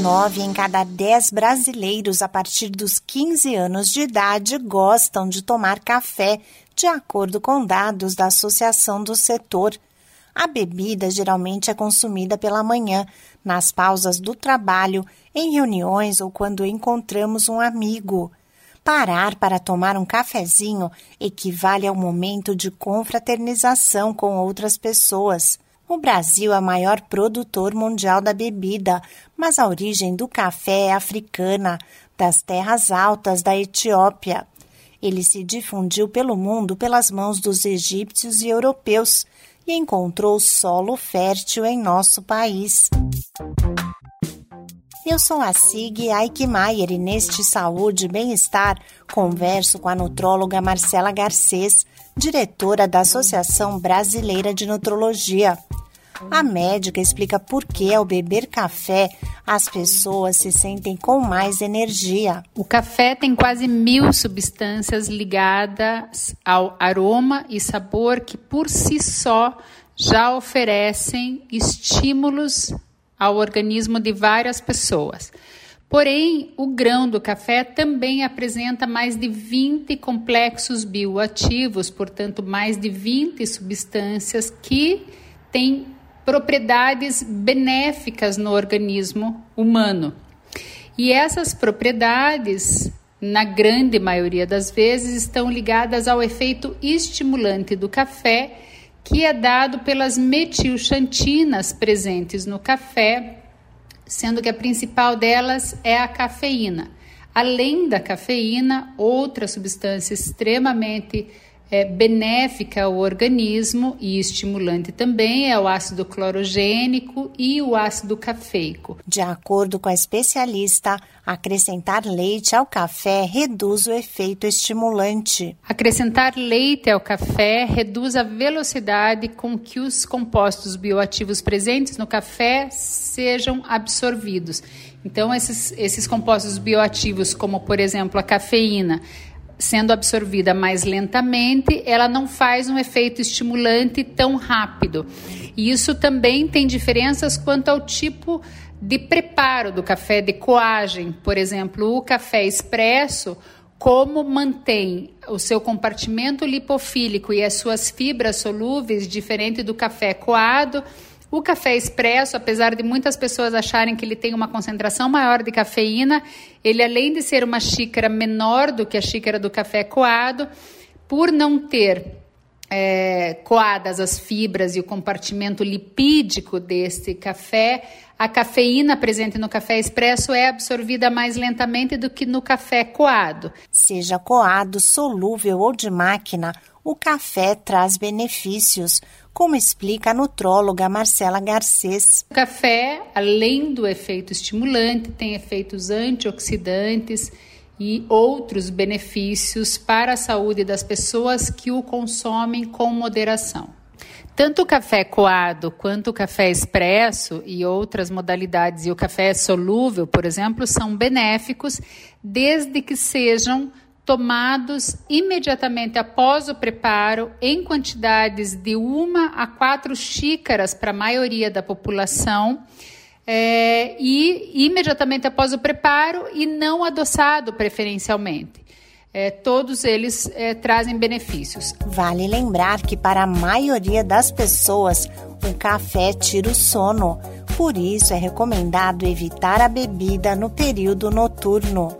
Nove em cada dez brasileiros a partir dos 15 anos de idade gostam de tomar café, de acordo com dados da Associação do Setor. A bebida geralmente é consumida pela manhã, nas pausas do trabalho, em reuniões ou quando encontramos um amigo. Parar para tomar um cafezinho equivale ao momento de confraternização com outras pessoas. O Brasil é o maior produtor mundial da bebida, mas a origem do café é africana, das terras altas da Etiópia. Ele se difundiu pelo mundo pelas mãos dos egípcios e europeus e encontrou solo fértil em nosso país. Eu sou a Sig Aikmaier e neste Saúde e Bem-Estar converso com a nutróloga Marcela Garcês, diretora da Associação Brasileira de Nutrologia. A médica explica por que, ao beber café, as pessoas se sentem com mais energia. O café tem quase mil substâncias ligadas ao aroma e sabor que, por si só, já oferecem estímulos ao organismo de várias pessoas. Porém, o grão do café também apresenta mais de 20 complexos bioativos, portanto, mais de 20 substâncias que têm propriedades benéficas no organismo humano. E essas propriedades, na grande maioria das vezes, estão ligadas ao efeito estimulante do café, que é dado pelas metilxantinas presentes no café, sendo que a principal delas é a cafeína. Além da cafeína, outra substância extremamente é, benéfica ao organismo e estimulante também é o ácido clorogênico e o ácido cafeico. De acordo com a especialista, acrescentar leite ao café reduz o efeito estimulante. Acrescentar leite ao café reduz a velocidade com que os compostos bioativos presentes no café sejam absorvidos. Então, esses, esses compostos bioativos, como por exemplo a cafeína, sendo absorvida mais lentamente, ela não faz um efeito estimulante tão rápido. E isso também tem diferenças quanto ao tipo de preparo do café, de coagem. Por exemplo, o café expresso, como mantém o seu compartimento lipofílico e as suas fibras solúveis, diferente do café coado o café expresso, apesar de muitas pessoas acharem que ele tem uma concentração maior de cafeína, ele além de ser uma xícara menor do que a xícara do café coado, por não ter é, coadas as fibras e o compartimento lipídico deste café, a cafeína presente no café expresso é absorvida mais lentamente do que no café coado. Seja coado, solúvel ou de máquina, o café traz benefícios como explica a nutróloga Marcela Garcês. O café, além do efeito estimulante, tem efeitos antioxidantes e outros benefícios para a saúde das pessoas que o consomem com moderação. Tanto o café coado quanto o café expresso e outras modalidades, e o café solúvel, por exemplo, são benéficos desde que sejam tomados imediatamente após o preparo, em quantidades de uma a quatro xícaras para a maioria da população. É, e imediatamente após o preparo e não adoçado preferencialmente. É, todos eles é, trazem benefícios. Vale lembrar que para a maioria das pessoas o café tira o sono, por isso é recomendado evitar a bebida no período noturno.